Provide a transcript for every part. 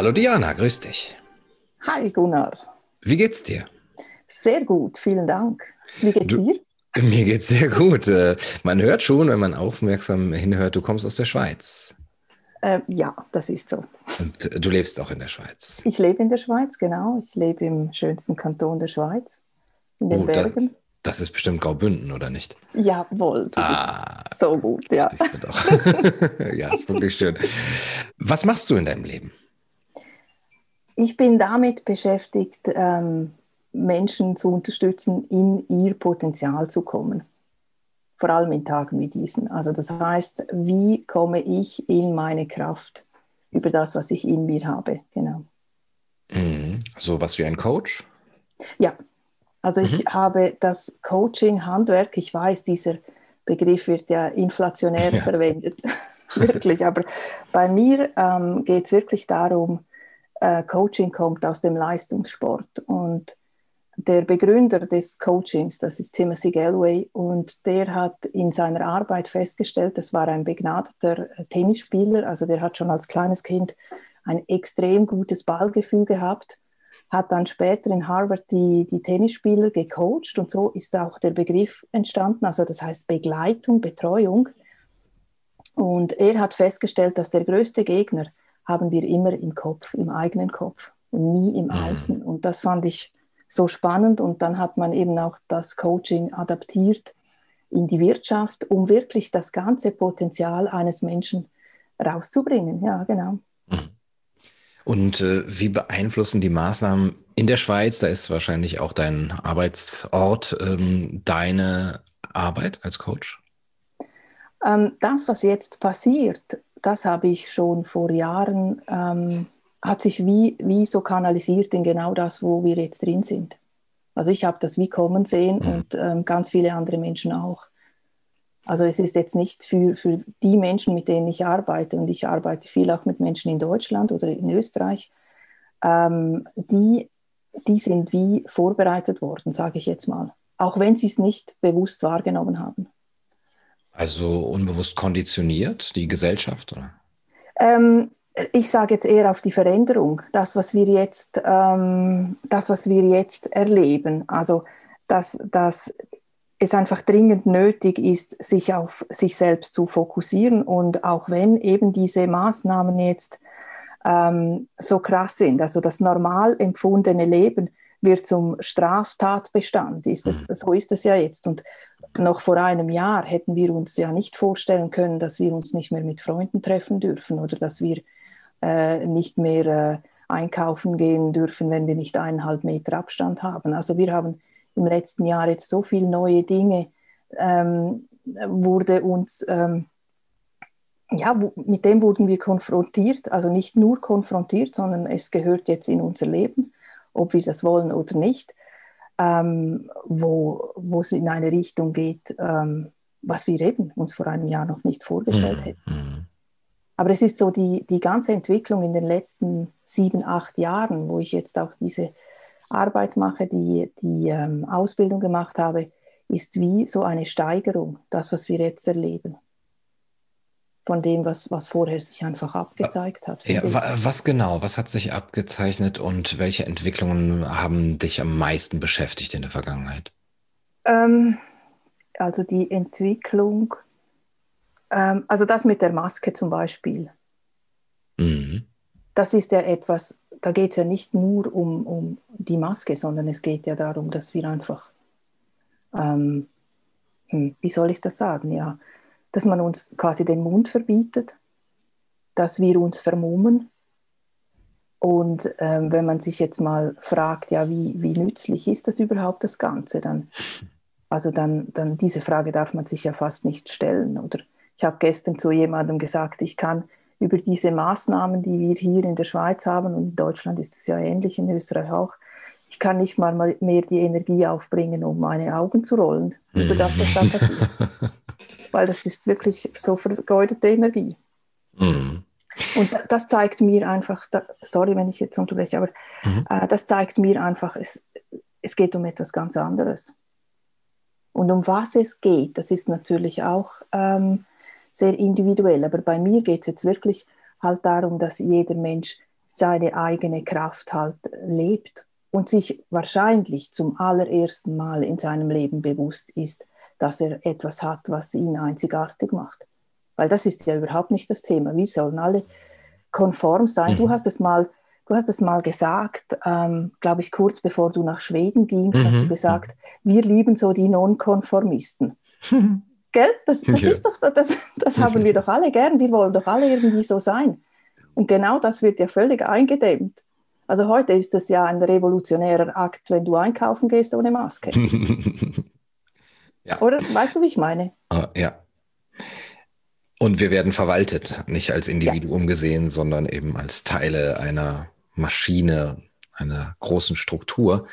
Hallo Diana, grüß dich. Hi Gunnar. Wie geht's dir? Sehr gut, vielen Dank. Wie geht's du, dir? Mir geht's sehr gut. Äh, man hört schon, wenn man aufmerksam hinhört, du kommst aus der Schweiz. Äh, ja, das ist so. Und äh, du lebst auch in der Schweiz. Ich lebe in der Schweiz, genau. Ich lebe im schönsten Kanton der Schweiz, in den oh, Bergen. Das, das, ist bestimmt Graubünden, oder nicht? Jawohl, du ah, bist so gut, ja. ja, ist wirklich schön. Was machst du in deinem Leben? Ich bin damit beschäftigt, ähm, Menschen zu unterstützen, in ihr Potenzial zu kommen. Vor allem in Tagen wie diesen. Also das heißt, wie komme ich in meine Kraft über das, was ich in mir habe. Genau. Mhm. So was wie ein Coach? Ja, also ich mhm. habe das Coaching-Handwerk, ich weiß, dieser Begriff wird ja inflationär ja. verwendet, wirklich, aber bei mir ähm, geht es wirklich darum, äh, Coaching kommt aus dem Leistungssport. Und der Begründer des Coachings, das ist Timothy Galway, und der hat in seiner Arbeit festgestellt, das war ein begnadeter Tennisspieler, also der hat schon als kleines Kind ein extrem gutes Ballgefühl gehabt, hat dann später in Harvard die, die Tennisspieler gecoacht. Und so ist auch der Begriff entstanden, also das heißt Begleitung, Betreuung. Und er hat festgestellt, dass der größte Gegner haben wir immer im Kopf, im eigenen Kopf und nie im mhm. Außen. Und das fand ich so spannend. Und dann hat man eben auch das Coaching adaptiert in die Wirtschaft, um wirklich das ganze Potenzial eines Menschen rauszubringen. Ja, genau. Mhm. Und äh, wie beeinflussen die Maßnahmen in der Schweiz, da ist wahrscheinlich auch dein Arbeitsort, ähm, deine Arbeit als Coach? Ähm, das, was jetzt passiert, das habe ich schon vor Jahren, ähm, hat sich wie, wie so kanalisiert in genau das, wo wir jetzt drin sind. Also ich habe das wie kommen sehen mhm. und ähm, ganz viele andere Menschen auch. Also es ist jetzt nicht für, für die Menschen, mit denen ich arbeite, und ich arbeite viel auch mit Menschen in Deutschland oder in Österreich, ähm, die, die sind wie vorbereitet worden, sage ich jetzt mal, auch wenn sie es nicht bewusst wahrgenommen haben. Also unbewusst konditioniert, die Gesellschaft, oder? Ähm, ich sage jetzt eher auf die Veränderung, das, was wir jetzt, ähm, das, was wir jetzt erleben. Also, dass, dass es einfach dringend nötig ist, sich auf sich selbst zu fokussieren. Und auch wenn eben diese Maßnahmen jetzt ähm, so krass sind, also das normal empfundene Leben wird zum Straftatbestand. Ist das, mhm. So ist es ja jetzt. Und noch vor einem Jahr hätten wir uns ja nicht vorstellen können, dass wir uns nicht mehr mit Freunden treffen dürfen oder dass wir äh, nicht mehr äh, einkaufen gehen dürfen, wenn wir nicht eineinhalb Meter Abstand haben. Also wir haben im letzten Jahr jetzt so viele neue Dinge, ähm, wurde uns, ähm, ja, mit dem wurden wir konfrontiert, also nicht nur konfrontiert, sondern es gehört jetzt in unser Leben, ob wir das wollen oder nicht ähm, wo, wo es in eine Richtung geht, ähm, was wir eben uns vor einem Jahr noch nicht vorgestellt mhm. hätten. Mhm. Aber es ist so die, die ganze Entwicklung in den letzten sieben, acht Jahren, wo ich jetzt auch diese Arbeit mache, die, die ähm, Ausbildung gemacht habe, ist wie so eine Steigerung, das, was wir jetzt erleben von dem, was, was vorher sich einfach abgezeigt hat. Ja, was genau? Was hat sich abgezeichnet und welche Entwicklungen haben dich am meisten beschäftigt in der Vergangenheit? Ähm, also die Entwicklung, ähm, also das mit der Maske zum Beispiel. Mhm. Das ist ja etwas, da geht es ja nicht nur um, um die Maske, sondern es geht ja darum, dass wir einfach, ähm, hm, wie soll ich das sagen, ja, dass man uns quasi den Mund verbietet, dass wir uns vermummen. Und ähm, wenn man sich jetzt mal fragt, ja, wie, wie nützlich ist das überhaupt das Ganze, dann, also dann, dann diese Frage darf man sich ja fast nicht stellen. Oder ich habe gestern zu jemandem gesagt, ich kann über diese Maßnahmen, die wir hier in der Schweiz haben, und in Deutschland ist es ja ähnlich, in Österreich auch, ich kann nicht mal mehr die Energie aufbringen, um meine Augen zu rollen, über das, was da passiert. weil das ist wirklich so vergeudete Energie. Mhm. Und das zeigt mir einfach, sorry, wenn ich jetzt unterbreche, aber mhm. äh, das zeigt mir einfach, es, es geht um etwas ganz anderes. Und um was es geht, das ist natürlich auch ähm, sehr individuell, aber bei mir geht es jetzt wirklich halt darum, dass jeder Mensch seine eigene Kraft halt lebt und sich wahrscheinlich zum allerersten Mal in seinem Leben bewusst ist, dass er etwas hat, was ihn einzigartig macht. Weil das ist ja überhaupt nicht das Thema. Wir sollen alle konform sein. Mhm. Du hast es mal, du hast es mal gesagt, ähm, glaube ich, kurz bevor du nach Schweden gingst, mhm. hast du mhm. gesagt, wir lieben so die Nonkonformisten. Gell? Das, das ja. ist doch, das, das haben wir doch alle gern. Wir wollen doch alle irgendwie so sein. Und genau das wird ja völlig eingedämmt. Also heute ist es ja ein revolutionärer Akt, wenn du einkaufen gehst ohne Maske. ja. Oder weißt du, wie ich meine? Uh, ja. Und wir werden verwaltet, nicht als Individuum ja. gesehen, sondern eben als Teile einer Maschine, einer großen Struktur.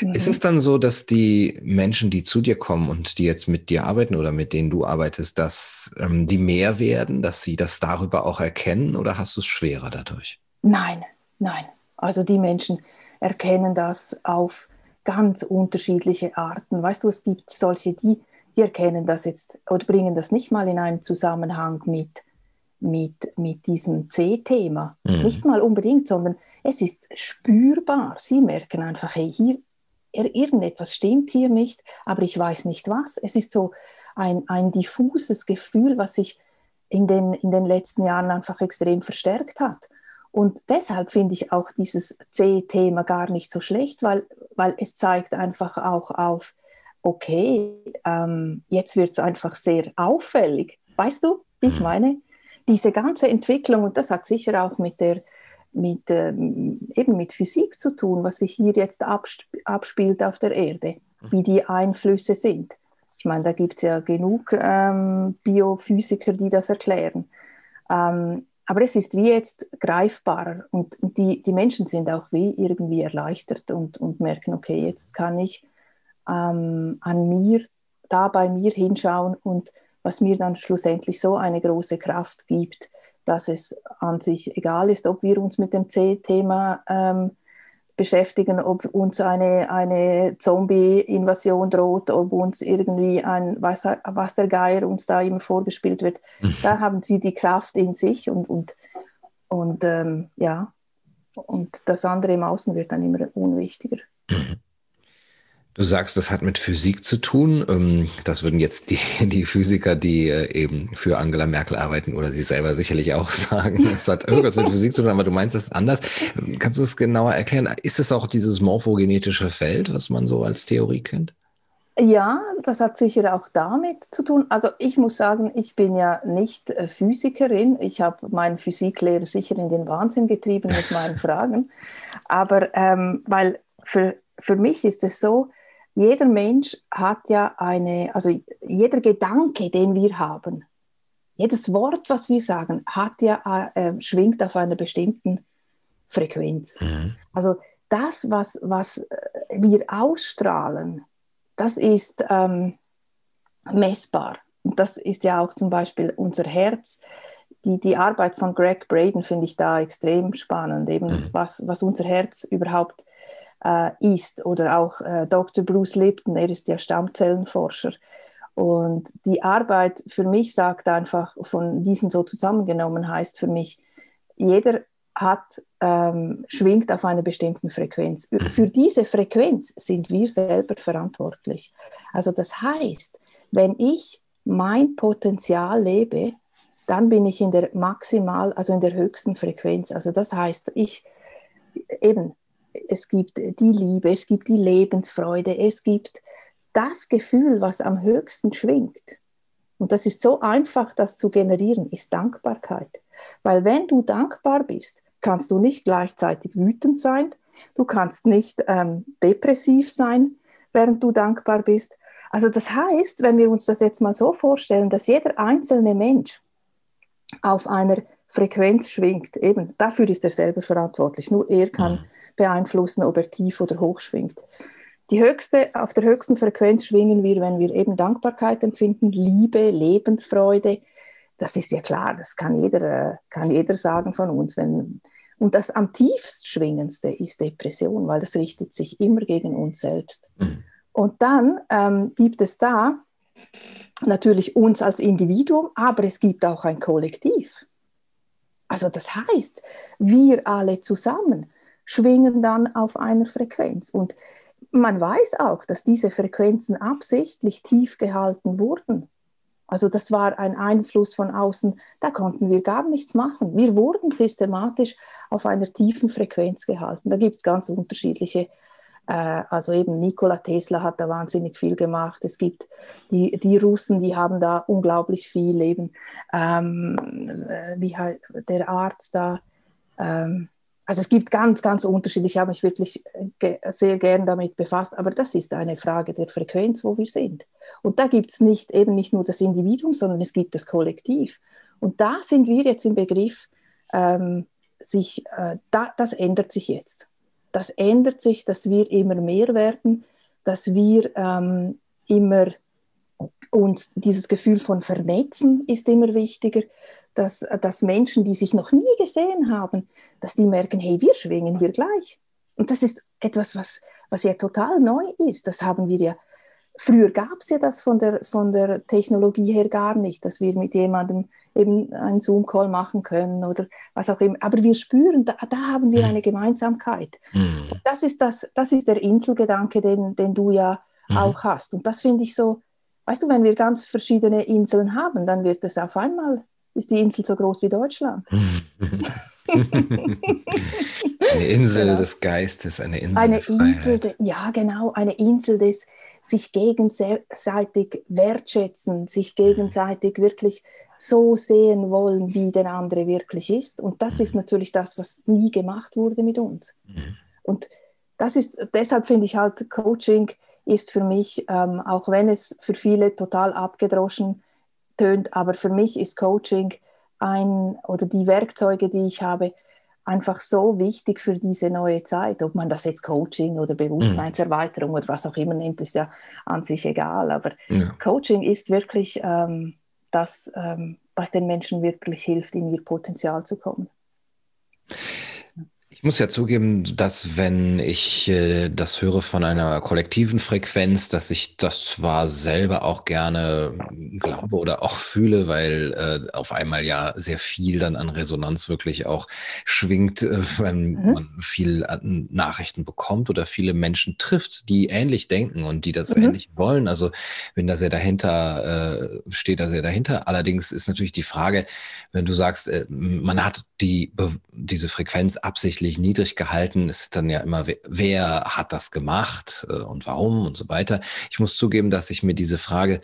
Mhm. Ist es dann so, dass die Menschen, die zu dir kommen und die jetzt mit dir arbeiten oder mit denen du arbeitest, dass ähm, die mehr werden, dass sie das darüber auch erkennen oder hast du es schwerer dadurch? Nein, nein. Also die Menschen erkennen das auf ganz unterschiedliche Arten. Weißt du, es gibt solche, die, die erkennen das jetzt oder bringen das nicht mal in einen Zusammenhang mit, mit, mit diesem C-Thema. Mhm. Nicht mal unbedingt, sondern es ist spürbar. Sie merken einfach, hey, hier, irgendetwas stimmt hier nicht, aber ich weiß nicht was. Es ist so ein, ein diffuses Gefühl, was sich in den, in den letzten Jahren einfach extrem verstärkt hat. Und deshalb finde ich auch dieses C-Thema gar nicht so schlecht, weil, weil es zeigt einfach auch auf, okay, ähm, jetzt wird es einfach sehr auffällig. Weißt du, wie ich mhm. meine? Diese ganze Entwicklung, und das hat sicher auch mit der mit, ähm, eben mit Physik zu tun, was sich hier jetzt absp abspielt auf der Erde, wie die Einflüsse sind. Ich meine, da gibt es ja genug ähm, Biophysiker, die das erklären. Ähm, aber es ist wie jetzt greifbarer. Und die, die Menschen sind auch wie irgendwie erleichtert und, und merken, okay, jetzt kann ich ähm, an mir, da bei mir hinschauen und was mir dann schlussendlich so eine große Kraft gibt, dass es an sich egal ist, ob wir uns mit dem C-Thema ähm, beschäftigen, ob uns eine, eine Zombie-Invasion droht, ob uns irgendwie ein, was, was der Geier uns da immer vorgespielt wird. Mhm. Da haben sie die Kraft in sich und, und, und ähm, ja, und das andere im Außen wird dann immer unwichtiger. Du sagst, das hat mit Physik zu tun. Ähm, das würden jetzt die, die Physiker, die äh, eben für Angela Merkel arbeiten oder sie selber sicherlich auch sagen. Das hat irgendwas mit Physik zu tun, aber du meinst das anders. Kannst du es genauer erklären? Ist es auch dieses morphogenetische Feld, was man so als Theorie kennt? Ja, das hat sicher auch damit zu tun. Also ich muss sagen, ich bin ja nicht äh, Physikerin. Ich habe meinen Physiklehrer sicher in den Wahnsinn getrieben mit meinen Fragen. Aber ähm, weil für, für mich ist es so, jeder Mensch hat ja eine, also jeder Gedanke, den wir haben, jedes Wort, was wir sagen, hat ja, äh, schwingt auf einer bestimmten Frequenz. Mhm. Also das, was, was äh, wir ausstrahlen, das ist ähm, messbar. Und das ist ja auch zum Beispiel unser Herz. Die, die Arbeit von Greg Braden finde ich da extrem spannend, eben mhm. was, was unser Herz überhaupt äh, ist. Oder auch äh, Dr. Bruce Lipton, er ist ja Stammzellenforscher. Und die Arbeit für mich sagt einfach, von diesen so zusammengenommen heißt für mich, jeder hat, ähm, schwingt auf einer bestimmten Frequenz. Mhm. Für diese Frequenz sind wir selber verantwortlich. Also das heißt, wenn ich mein Potenzial lebe, dann bin ich in der maximal, also in der höchsten Frequenz. Also das heißt, ich eben es gibt die Liebe, es gibt die Lebensfreude, es gibt das Gefühl, was am höchsten schwingt. Und das ist so einfach, das zu generieren, ist Dankbarkeit. Weil wenn du dankbar bist, kannst du nicht gleichzeitig wütend sein, du kannst nicht ähm, depressiv sein, während du dankbar bist. Also das heißt, wenn wir uns das jetzt mal so vorstellen, dass jeder einzelne Mensch auf einer Frequenz schwingt, eben dafür ist er selber verantwortlich. Nur er kann beeinflussen, ob er tief oder hoch schwingt. Die höchste, auf der höchsten Frequenz schwingen wir, wenn wir eben Dankbarkeit empfinden, Liebe, Lebensfreude. Das ist ja klar, das kann jeder, äh, kann jeder sagen von uns. Wenn, und das am tiefst schwingendste ist Depression, weil das richtet sich immer gegen uns selbst. Mhm. Und dann ähm, gibt es da natürlich uns als Individuum, aber es gibt auch ein Kollektiv. Also das heißt, wir alle zusammen schwingen dann auf einer Frequenz. Und man weiß auch, dass diese Frequenzen absichtlich tief gehalten wurden. Also das war ein Einfluss von außen, da konnten wir gar nichts machen. Wir wurden systematisch auf einer tiefen Frequenz gehalten. Da gibt es ganz unterschiedliche, also eben Nikola Tesla hat da wahnsinnig viel gemacht. Es gibt die, die Russen, die haben da unglaublich viel eben, ähm, äh, wie der Arzt da, ähm, also es gibt ganz, ganz unterschiedlich. Ich habe mich wirklich ge sehr gern damit befasst, aber das ist eine Frage der Frequenz, wo wir sind. Und da gibt es nicht eben nicht nur das Individuum, sondern es gibt das Kollektiv. Und da sind wir jetzt im Begriff, ähm, sich, äh, da, das ändert sich jetzt. Das ändert sich, dass wir immer mehr werden, dass wir ähm, immer und dieses Gefühl von Vernetzen ist immer wichtiger, dass, dass Menschen, die sich noch nie gesehen haben, dass die merken, hey, wir schwingen hier gleich. Und das ist etwas, was, was ja total neu ist. Das haben wir ja, früher gab es ja das von der, von der Technologie her gar nicht, dass wir mit jemandem eben einen Zoom-Call machen können oder was auch immer. Aber wir spüren, da, da haben wir mhm. eine Gemeinsamkeit. Mhm. Das, ist das, das ist der Inselgedanke, den, den du ja mhm. auch hast. Und das finde ich so, weißt du, wenn wir ganz verschiedene Inseln haben, dann wird es auf einmal ist die Insel so groß wie Deutschland. eine Insel genau. des Geistes, eine Insel eine der Insel, de, ja genau, eine Insel des sich gegenseitig wertschätzen, sich gegenseitig wirklich so sehen wollen, wie der andere wirklich ist. Und das ist natürlich das, was nie gemacht wurde mit uns. Mhm. Und das ist, deshalb finde ich halt, Coaching ist für mich, ähm, auch wenn es für viele total abgedroschen tönt, aber für mich ist Coaching ein oder die Werkzeuge, die ich habe, einfach so wichtig für diese neue Zeit. Ob man das jetzt Coaching oder Bewusstseinserweiterung mhm. oder was auch immer nennt, ist ja an sich egal. Aber ja. Coaching ist wirklich ähm, das, ähm, was den Menschen wirklich hilft, in ihr Potenzial zu kommen. Ich muss ja zugeben, dass wenn ich äh, das höre von einer kollektiven Frequenz, dass ich das zwar selber auch gerne glaube oder auch fühle, weil äh, auf einmal ja sehr viel dann an Resonanz wirklich auch schwingt, äh, wenn mhm. man viel an Nachrichten bekommt oder viele Menschen trifft, die ähnlich denken und die das mhm. ähnlich wollen. Also wenn da sehr dahinter äh, steht, da sehr dahinter. Allerdings ist natürlich die Frage, wenn du sagst, äh, man hat die diese Frequenz absichtlich ziemlich niedrig gehalten. ist dann ja immer, wer hat das gemacht äh, und warum und so weiter. Ich muss zugeben, dass ich mir diese Frage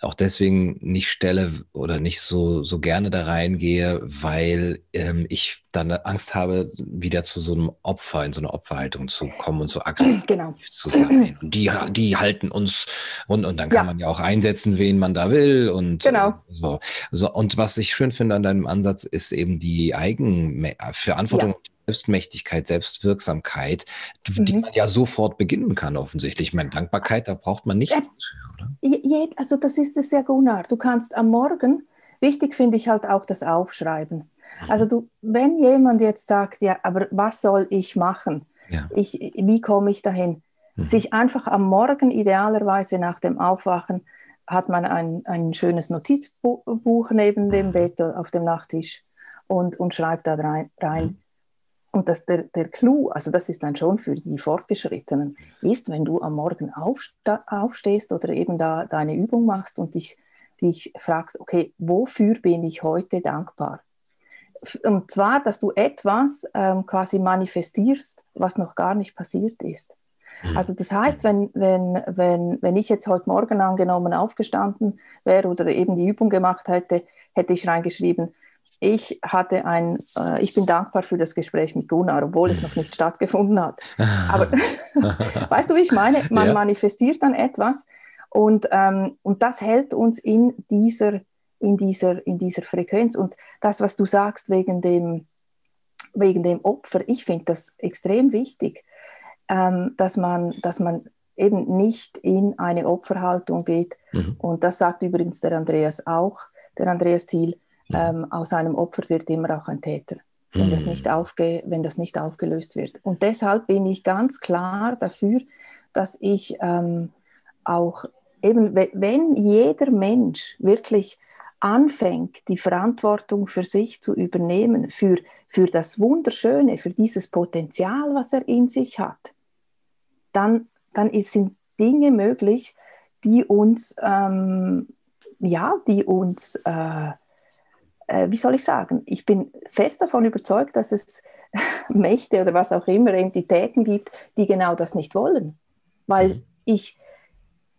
auch deswegen nicht stelle oder nicht so, so gerne da reingehe, weil ähm, ich dann Angst habe, wieder zu so einem Opfer, in so eine Opferhaltung zu kommen und so aggressiv genau. zu sein. Und die, die halten uns und, und dann kann ja. man ja auch einsetzen, wen man da will. Und genau. Äh, so. so. Und was ich schön finde an deinem Ansatz, ist eben die Eigenverantwortung, ja. Selbstmächtigkeit, Selbstwirksamkeit, mhm. die man ja sofort beginnen kann, offensichtlich. Ich meine, Dankbarkeit, da braucht man nichts ja, oder? Also das ist es ja, Gunnar. Du kannst am Morgen, wichtig finde ich halt auch das Aufschreiben. Mhm. Also du, wenn jemand jetzt sagt, ja, aber was soll ich machen? Ja. Ich, wie komme ich dahin? Mhm. Sich einfach am Morgen, idealerweise nach dem Aufwachen, hat man ein, ein schönes Notizbuch neben dem mhm. Bett auf dem Nachttisch und, und schreibt da rein, rein mhm. Und das, der, der Clou, also das ist dann schon für die Fortgeschrittenen, ist, wenn du am Morgen aufstehst oder eben da deine Übung machst und dich, dich fragst, okay, wofür bin ich heute dankbar? Und zwar, dass du etwas ähm, quasi manifestierst, was noch gar nicht passiert ist. Mhm. Also das heißt, wenn, wenn, wenn, wenn ich jetzt heute Morgen angenommen aufgestanden wäre oder eben die Übung gemacht hätte, hätte ich reingeschrieben, ich hatte ein, äh, ich bin dankbar für das Gespräch mit Gunnar, obwohl es noch nicht stattgefunden hat. Aber weißt du, wie ich meine? Man ja. manifestiert dann etwas und, ähm, und das hält uns in dieser, in, dieser, in dieser Frequenz. Und das, was du sagst wegen dem, wegen dem Opfer, ich finde das extrem wichtig, ähm, dass, man, dass man eben nicht in eine Opferhaltung geht. Mhm. Und das sagt übrigens der Andreas auch, der Andreas Thiel. Ähm, aus einem Opfer wird immer auch ein Täter, wenn, mhm. das nicht aufge wenn das nicht aufgelöst wird. Und deshalb bin ich ganz klar dafür, dass ich ähm, auch eben, wenn jeder Mensch wirklich anfängt, die Verantwortung für sich zu übernehmen, für, für das Wunderschöne, für dieses Potenzial, was er in sich hat, dann, dann sind Dinge möglich, die uns, ähm, ja, die uns, äh, äh, wie soll ich sagen, ich bin fest davon überzeugt, dass es Mächte oder was auch immer, Entitäten gibt, die genau das nicht wollen. Weil mhm. ich,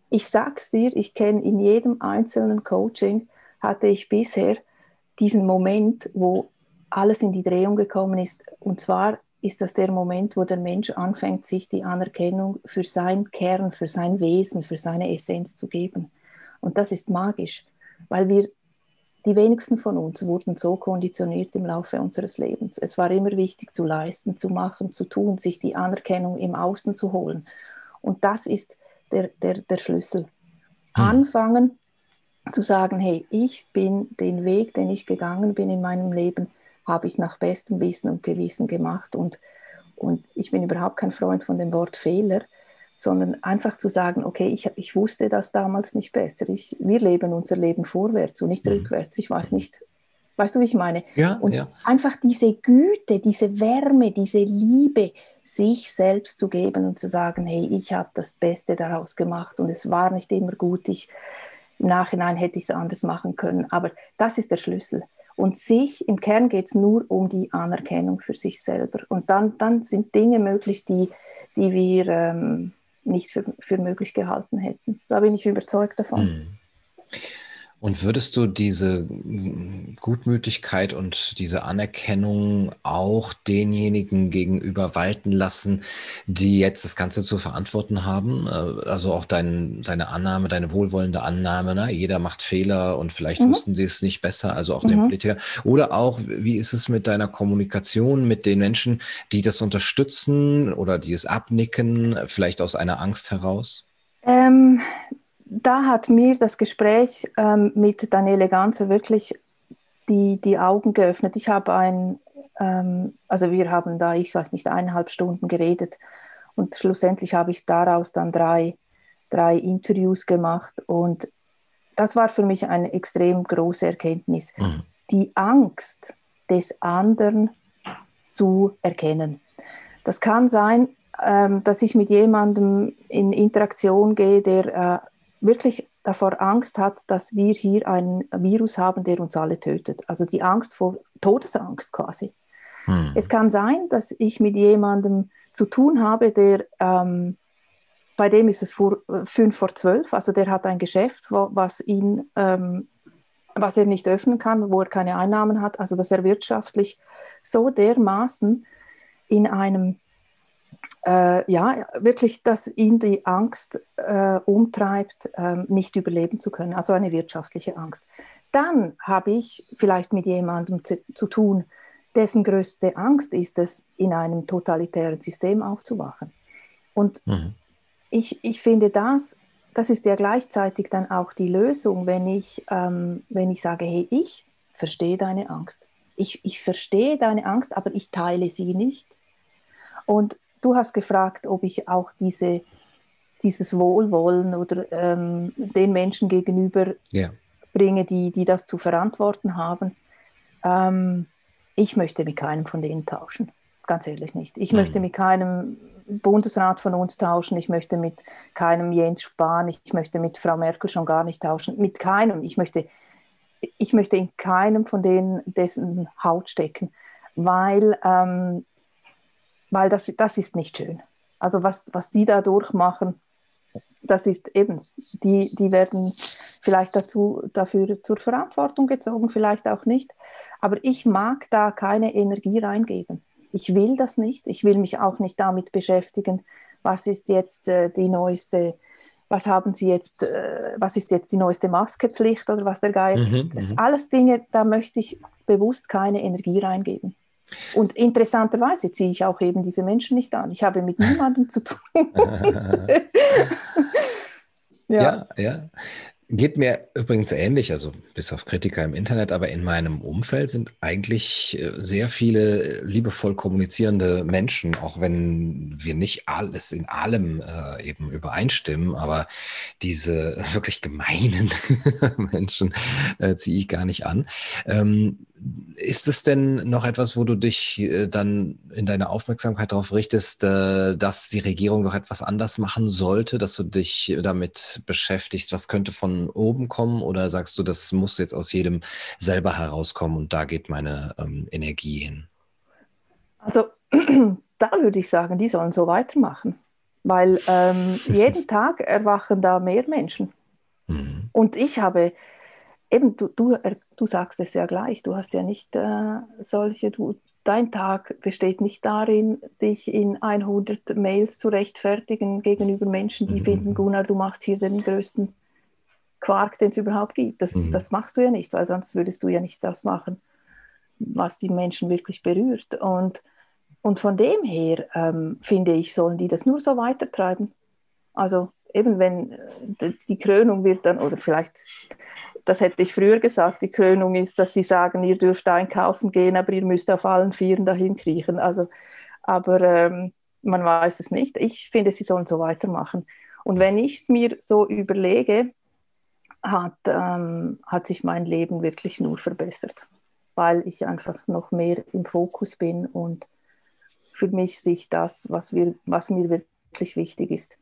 ich sag's dir, ich kenne in jedem einzelnen Coaching, hatte ich bisher diesen Moment, wo alles in die Drehung gekommen ist. Und zwar ist das der Moment, wo der Mensch anfängt, sich die Anerkennung für sein Kern, für sein Wesen, für seine Essenz zu geben. Und das ist magisch, weil wir, die wenigsten von uns wurden so konditioniert im Laufe unseres Lebens. Es war immer wichtig zu leisten, zu machen, zu tun, sich die Anerkennung im Außen zu holen. Und das ist der, der, der Schlüssel. Hm. Anfangen zu sagen, hey, ich bin den Weg, den ich gegangen bin in meinem Leben, habe ich nach bestem Wissen und Gewissen gemacht. Und, und ich bin überhaupt kein Freund von dem Wort Fehler, sondern einfach zu sagen, okay, ich, ich wusste das damals nicht besser. Ich, wir leben unser Leben vorwärts und nicht mhm. rückwärts. Ich weiß nicht, weißt du, wie ich meine? Ja, und ja. einfach diese Güte, diese Wärme, diese Liebe, sich selbst zu geben und zu sagen, hey, ich habe das Beste daraus gemacht und es war nicht immer gut. Ich, Im Nachhinein hätte ich es anders machen können. Aber das ist der Schlüssel. Und sich, im Kern geht es nur um die Anerkennung für sich selber. Und dann, dann sind Dinge möglich, die, die wir ähm, nicht für, für möglich gehalten hätten. Da bin ich überzeugt davon. Mhm. Und würdest du diese Gutmütigkeit und diese Anerkennung auch denjenigen gegenüber walten lassen, die jetzt das Ganze zu verantworten haben? Äh, also auch dein, deine Annahme, deine wohlwollende Annahme, ne? jeder macht Fehler und vielleicht mhm. wussten sie es nicht besser, also auch mhm. den Politikern. Oder auch, wie ist es mit deiner Kommunikation mit den Menschen, die das unterstützen oder die es abnicken, vielleicht aus einer Angst heraus? Ähm, da hat mir das Gespräch ähm, mit Daniele Ganzer wirklich die, die Augen geöffnet. Ich habe ein, ähm, also wir haben da, ich weiß nicht, eineinhalb Stunden geredet und schlussendlich habe ich daraus dann drei, drei Interviews gemacht und das war für mich eine extrem große Erkenntnis. Mhm. Die Angst des anderen zu erkennen. Das kann sein, ähm, dass ich mit jemandem in Interaktion gehe, der äh, wirklich davor Angst hat, dass wir hier ein Virus haben, der uns alle tötet. Also die Angst vor Todesangst quasi. Hm. Es kann sein, dass ich mit jemandem zu tun habe, der ähm, bei dem ist es vor, äh, fünf vor zwölf, also der hat ein Geschäft, wo, was ihn, ähm, was er nicht öffnen kann, wo er keine Einnahmen hat, also dass er wirtschaftlich so dermaßen in einem äh, ja, wirklich, dass ihn die Angst äh, umtreibt, äh, nicht überleben zu können, also eine wirtschaftliche Angst. Dann habe ich vielleicht mit jemandem zu, zu tun, dessen größte Angst ist es, in einem totalitären System aufzuwachen. Und mhm. ich, ich finde das, das ist ja gleichzeitig dann auch die Lösung, wenn ich, ähm, wenn ich sage, hey, ich verstehe deine Angst. Ich, ich verstehe deine Angst, aber ich teile sie nicht. Und Du hast gefragt, ob ich auch diese, dieses Wohlwollen oder ähm, den Menschen gegenüber yeah. bringe, die, die das zu verantworten haben. Ähm, ich möchte mit keinem von denen tauschen. Ganz ehrlich nicht. Ich mhm. möchte mit keinem Bundesrat von uns tauschen. Ich möchte mit keinem Jens Spahn. Ich möchte mit Frau Merkel schon gar nicht tauschen. Mit keinem. Ich möchte, ich möchte in keinem von denen dessen Haut stecken, weil ähm, weil das, das ist nicht schön. Also was, was die da durchmachen, das ist eben, die, die werden vielleicht dazu, dafür zur Verantwortung gezogen, vielleicht auch nicht. Aber ich mag da keine Energie reingeben. Ich will das nicht. Ich will mich auch nicht damit beschäftigen, was ist jetzt äh, die neueste, was haben Sie jetzt, äh, was ist jetzt die neueste Maskepflicht oder was der Geier. Mhm, das mhm. alles Dinge, da möchte ich bewusst keine Energie reingeben. Und interessanterweise ziehe ich auch eben diese Menschen nicht an. Ich habe mit niemandem zu tun. ja. ja, ja. Geht mir übrigens ähnlich, also bis auf Kritiker im Internet, aber in meinem Umfeld sind eigentlich äh, sehr viele liebevoll kommunizierende Menschen, auch wenn wir nicht alles in allem äh, eben übereinstimmen, aber diese wirklich gemeinen Menschen äh, ziehe ich gar nicht an. Ähm, ist es denn noch etwas, wo du dich äh, dann in deiner Aufmerksamkeit darauf richtest, äh, dass die Regierung doch etwas anders machen sollte, dass du dich damit beschäftigst, was könnte von oben kommen? Oder sagst du, das muss jetzt aus jedem selber herauskommen und da geht meine ähm, Energie hin? Also da würde ich sagen, die sollen so weitermachen, weil ähm, jeden Tag erwachen da mehr Menschen. Mhm. Und ich habe eben, du, du, du sagst es ja gleich, du hast ja nicht äh, solche, du, dein Tag besteht nicht darin, dich in 100 Mails zu rechtfertigen gegenüber Menschen, die mhm. finden, Gunnar, du machst hier den größten Quark, den es überhaupt gibt. Das, mhm. das machst du ja nicht, weil sonst würdest du ja nicht das machen, was die Menschen wirklich berührt. Und, und von dem her, ähm, finde ich, sollen die das nur so weitertreiben. Also eben wenn äh, die Krönung wird dann, oder vielleicht das hätte ich früher gesagt, die Krönung ist, dass sie sagen, ihr dürft einkaufen gehen, aber ihr müsst auf allen Vieren dahin kriechen. Also, aber ähm, man weiß es nicht. Ich finde, sie sollen so weitermachen. Und wenn ich es mir so überlege, hat, ähm, hat sich mein Leben wirklich nur verbessert, weil ich einfach noch mehr im Fokus bin und für mich sich das, was, wir, was mir wirklich wichtig ist,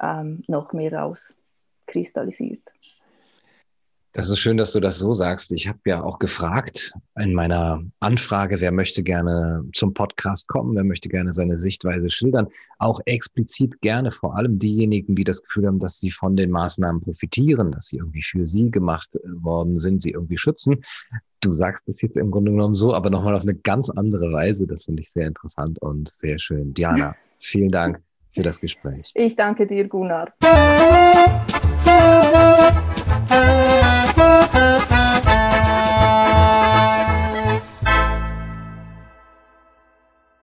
ähm, noch mehr rauskristallisiert. Das ist schön, dass du das so sagst. Ich habe ja auch gefragt in meiner Anfrage, wer möchte gerne zum Podcast kommen, wer möchte gerne seine Sichtweise schildern. Auch explizit gerne vor allem diejenigen, die das Gefühl haben, dass sie von den Maßnahmen profitieren, dass sie irgendwie für sie gemacht äh, worden sind, sie irgendwie schützen. Du sagst es jetzt im Grunde genommen so, aber nochmal auf eine ganz andere Weise. Das finde ich sehr interessant und sehr schön. Diana, vielen Dank für das Gespräch. Ich danke dir, Gunnar.